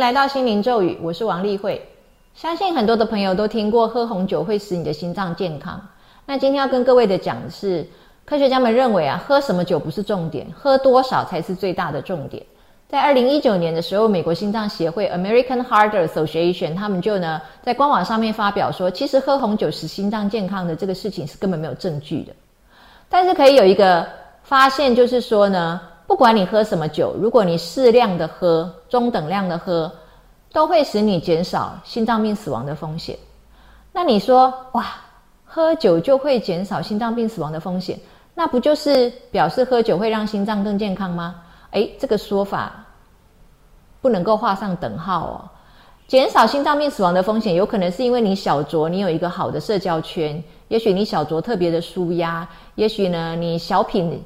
来到心灵咒语，我是王丽慧。相信很多的朋友都听过，喝红酒会使你的心脏健康。那今天要跟各位的讲的是，科学家们认为啊，喝什么酒不是重点，喝多少才是最大的重点。在二零一九年的时候，美国心脏协会 （American Heart Association） 他们就呢在官网上面发表说，其实喝红酒使心脏健康的这个事情是根本没有证据的。但是可以有一个发现，就是说呢。不管你喝什么酒，如果你适量的喝、中等量的喝，都会使你减少心脏病死亡的风险。那你说，哇，喝酒就会减少心脏病死亡的风险？那不就是表示喝酒会让心脏更健康吗？诶，这个说法不能够画上等号哦。减少心脏病死亡的风险，有可能是因为你小酌，你有一个好的社交圈，也许你小酌特别的舒压，也许呢，你小品。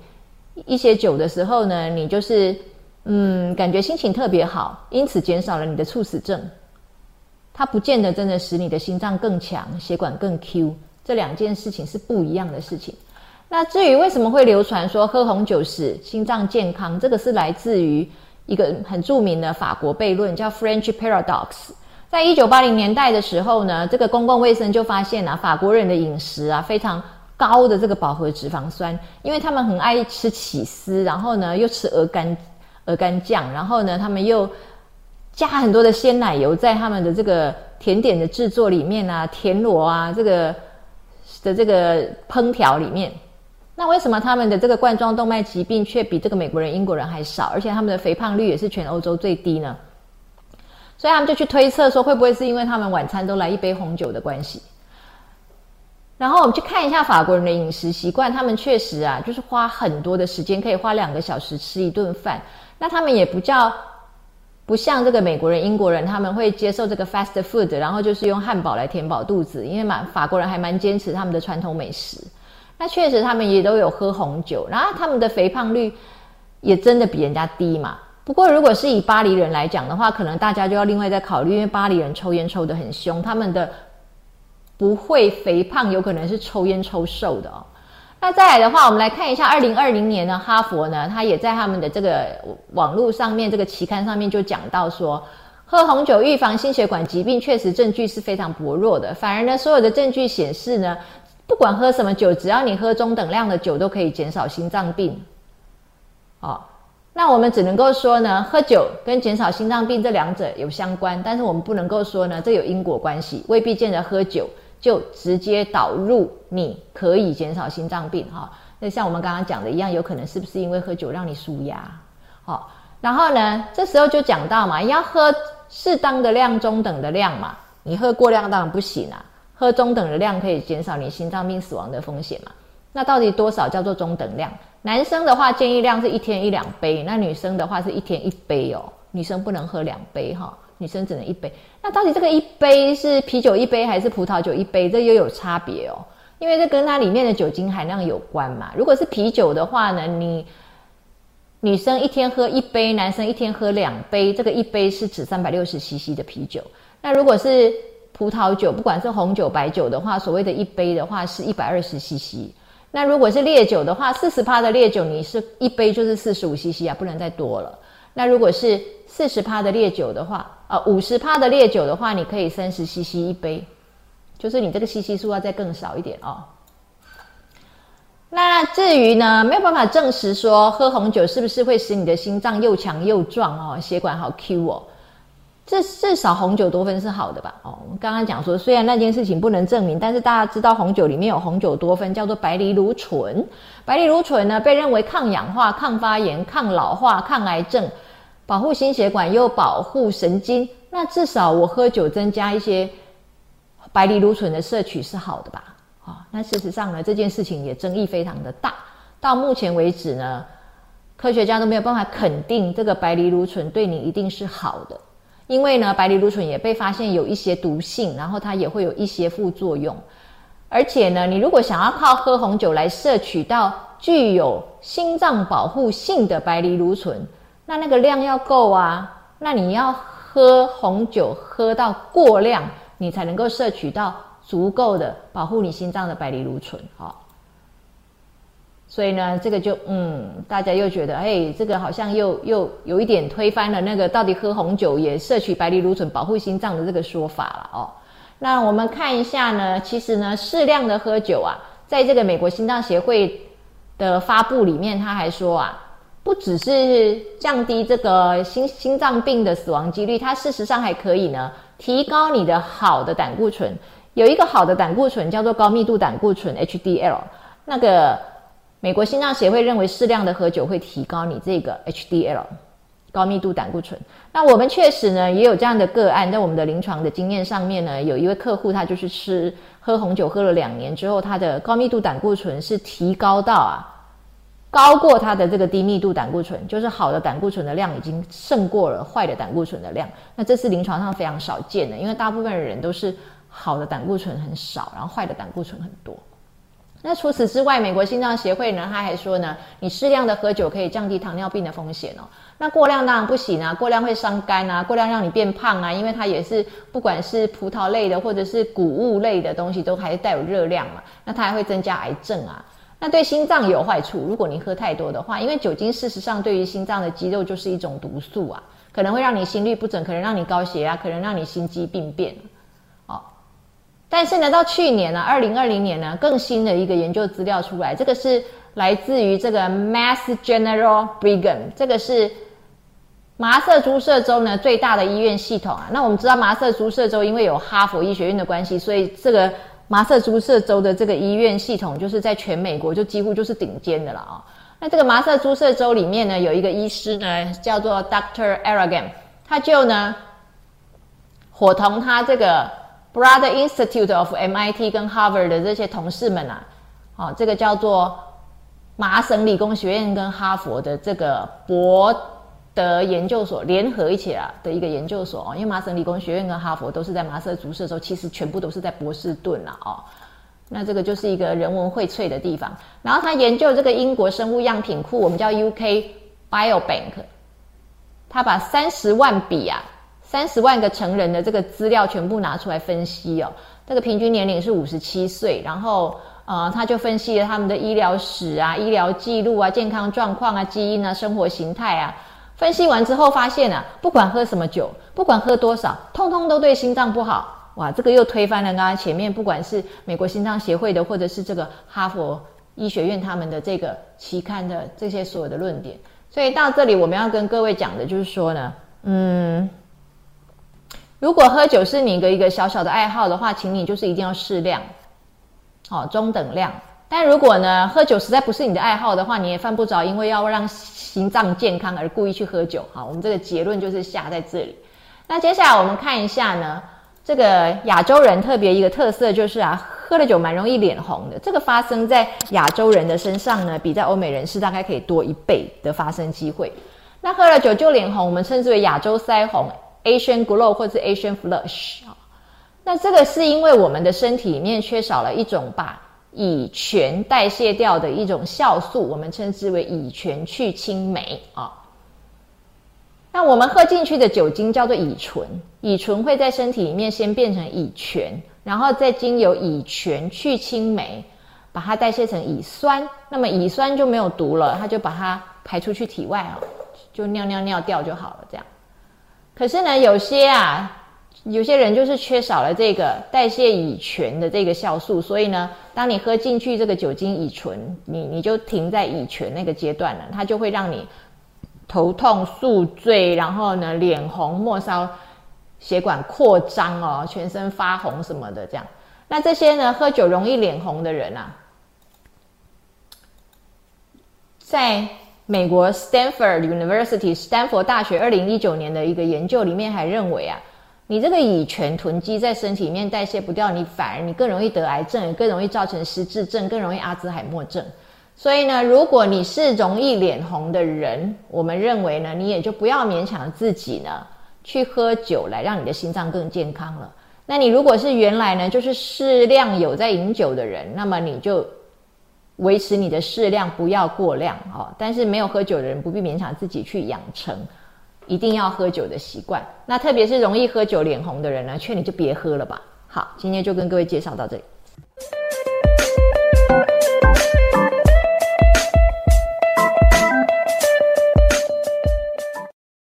一些酒的时候呢，你就是嗯，感觉心情特别好，因此减少了你的猝死症。它不见得真的使你的心脏更强，血管更 Q，这两件事情是不一样的事情。那至于为什么会流传说喝红酒使心脏健康，这个是来自于一个很著名的法国悖论，叫 French Paradox。在一九八零年代的时候呢，这个公共卫生就发现啊，法国人的饮食啊非常。高的这个饱和脂肪酸，因为他们很爱吃起司，然后呢又吃鹅肝鹅肝酱，然后呢他们又加很多的鲜奶油在他们的这个甜点的制作里面啊，田螺啊这个的这个烹调里面，那为什么他们的这个冠状动脉疾病却比这个美国人、英国人还少，而且他们的肥胖率也是全欧洲最低呢？所以他们就去推测说，会不会是因为他们晚餐都来一杯红酒的关系？然后我们去看一下法国人的饮食习惯，他们确实啊，就是花很多的时间，可以花两个小时吃一顿饭。那他们也不叫不像这个美国人、英国人，他们会接受这个 fast food，然后就是用汉堡来填饱肚子。因为蛮法国人还蛮坚持他们的传统美食。那确实他们也都有喝红酒，然后他们的肥胖率也真的比人家低嘛。不过如果是以巴黎人来讲的话，可能大家就要另外再考虑，因为巴黎人抽烟抽得很凶，他们的。不会肥胖，有可能是抽烟抽瘦的哦。那再来的话，我们来看一下，二零二零年呢，哈佛呢，他也在他们的这个网络上面，这个期刊上面就讲到说，喝红酒预防心血管疾病，确实证据是非常薄弱的。反而呢，所有的证据显示呢，不管喝什么酒，只要你喝中等量的酒，都可以减少心脏病。哦，那我们只能够说呢，喝酒跟减少心脏病这两者有相关，但是我们不能够说呢，这有因果关系，未必见得喝酒。就直接导入，你可以减少心脏病哈。那像我们刚刚讲的一样，有可能是不是因为喝酒让你舒压？好，然后呢，这时候就讲到嘛，要喝适当的量、中等的量嘛。你喝过量当然不行啊，喝中等的量可以减少你心脏病死亡的风险嘛。那到底多少叫做中等量？男生的话建议量是一天一两杯，那女生的话是一天一杯哦。女生不能喝两杯哈。女生只能一杯，那到底这个一杯是啤酒一杯还是葡萄酒一杯？这又有差别哦，因为这跟它里面的酒精含量有关嘛。如果是啤酒的话呢，你女生一天喝一杯，男生一天喝两杯，这个一杯是指三百六十 CC 的啤酒。那如果是葡萄酒，不管是红酒、白酒的话，所谓的一杯的话是一百二十 CC。那如果是烈酒的话，四十帕的烈酒，你是一杯就是四十五 CC 啊，不能再多了。那如果是四十趴的烈酒的话，呃，五十趴的烈酒的话，你可以三十 CC 一杯，就是你这个 CC 数要再更少一点哦。那至于呢，没有办法证实说喝红酒是不是会使你的心脏又强又壮哦，血管好 Q 哦。至至少红酒多酚是好的吧？哦，我们刚刚讲说，虽然那件事情不能证明，但是大家知道红酒里面有红酒多酚，叫做白藜芦醇。白藜芦醇呢，被认为抗氧化、抗发炎、抗老化、抗癌症。保护心血管又保护神经，那至少我喝酒增加一些白藜芦醇的摄取是好的吧？啊，那事实上呢，这件事情也争议非常的大。到目前为止呢，科学家都没有办法肯定这个白藜芦醇对你一定是好的，因为呢，白藜芦醇也被发现有一些毒性，然后它也会有一些副作用。而且呢，你如果想要靠喝红酒来摄取到具有心脏保护性的白藜芦醇，那那个量要够啊，那你要喝红酒喝到过量，你才能够摄取到足够的保护你心脏的白藜芦醇。好，所以呢，这个就嗯，大家又觉得，哎，这个好像又又有一点推翻了那个到底喝红酒也摄取白藜芦醇保护心脏的这个说法了哦。那我们看一下呢，其实呢，适量的喝酒啊，在这个美国心脏协会的发布里面，他还说啊，不只是降低这个心心脏病的死亡几率，它事实上还可以呢，提高你的好的胆固醇。有一个好的胆固醇叫做高密度胆固醇 HDL，那个。美国心脏协会认为适量的喝酒会提高你这个 HDL 高密度胆固醇。那我们确实呢也有这样的个案，在我们的临床的经验上面呢，有一位客户他就是吃喝红酒喝了两年之后，他的高密度胆固醇是提高到啊高过它的这个低密度胆固醇，就是好的胆固醇的量已经胜过了坏的胆固醇的量。那这是临床上非常少见的，因为大部分的人都是好的胆固醇很少，然后坏的胆固醇很多。那除此之外，美国心脏协会呢，他还说呢，你适量的喝酒可以降低糖尿病的风险哦。那过量当然不行啊，过量会伤肝啊，过量让你变胖啊，因为它也是不管是葡萄类的或者是谷物类的东西，都还带有热量嘛。那它还会增加癌症啊。那对心脏有坏处，如果你喝太多的话，因为酒精事实上对于心脏的肌肉就是一种毒素啊，可能会让你心律不整，可能让你高血压，可能让你心肌病变。但是呢，到去年呢，二零二零年呢，更新的一个研究资料出来，这个是来自于这个 Mass General Brigham，这个是麻瑟诸塞州呢最大的医院系统啊。那我们知道麻瑟诸塞州因为有哈佛医学院的关系，所以这个麻瑟诸塞州的这个医院系统就是在全美国就几乎就是顶尖的了啊。那这个麻瑟诸塞州里面呢，有一个医师呢叫做 Doctor Aragon，他就呢伙同他这个。Brother Institute of MIT 跟 Harvard 的这些同事们啊，哦，这个叫做麻省理工学院跟哈佛的这个博的研究所联合一起啊的一个研究所哦，因为麻省理工学院跟哈佛都是在麻瑟竹社州，其实全部都是在波士顿啦哦，那这个就是一个人文荟萃的地方。然后他研究这个英国生物样品库，我们叫 UK Biobank，他把三十万笔啊。三十万个成人的这个资料全部拿出来分析哦，这个平均年龄是五十七岁，然后呃，他就分析了他们的医疗史啊、医疗记录啊、健康状况啊、基因啊、生活形态啊。分析完之后发现啊，不管喝什么酒，不管喝多少，通通都对心脏不好。哇，这个又推翻了刚刚前面不管是美国心脏协会的，或者是这个哈佛医学院他们的这个期刊的这些所有的论点。所以到这里我们要跟各位讲的就是说呢，嗯。如果喝酒是你的一个小小的爱好的话，请你就是一定要适量，哦，中等量。但如果呢，喝酒实在不是你的爱好的话，你也犯不着因为要让心脏健康而故意去喝酒。好，我们这个结论就是下在这里。那接下来我们看一下呢，这个亚洲人特别一个特色就是啊，喝了酒蛮容易脸红的。这个发生在亚洲人的身上呢，比在欧美人士大概可以多一倍的发生机会。那喝了酒就脸红，我们称之为亚洲腮红。Asian glow 或者 Asian flush，那这个是因为我们的身体里面缺少了一种把乙醛代谢掉的一种酵素，我们称之为乙醛去氢酶啊。那我们喝进去的酒精叫做乙醇，乙醇会在身体里面先变成乙醛，然后再经由乙醛去氢酶把它代谢成乙酸，那么乙酸就没有毒了，它就把它排出去体外啊，就尿尿尿掉就好了，这样。可是呢，有些啊，有些人就是缺少了这个代谢乙醛的这个酵素，所以呢，当你喝进去这个酒精乙醇，你你就停在乙醛那个阶段了，它就会让你头痛、宿醉，然后呢，脸红、末梢血管扩张哦，全身发红什么的这样。那这些呢，喝酒容易脸红的人啊，在。美国 Stanford University 斯坦福大学二零一九年的一个研究里面还认为啊，你这个乙醛囤积在身体里面代谢不掉，你反而你更容易得癌症，更容易造成失智症，更容易阿兹海默症。所以呢，如果你是容易脸红的人，我们认为呢，你也就不要勉强自己呢去喝酒来让你的心脏更健康了。那你如果是原来呢就是适量有在饮酒的人，那么你就。维持你的适量，不要过量哦。但是没有喝酒的人，不必勉强自己去养成一定要喝酒的习惯。那特别是容易喝酒脸红的人呢，劝你就别喝了吧。好，今天就跟各位介绍到这里。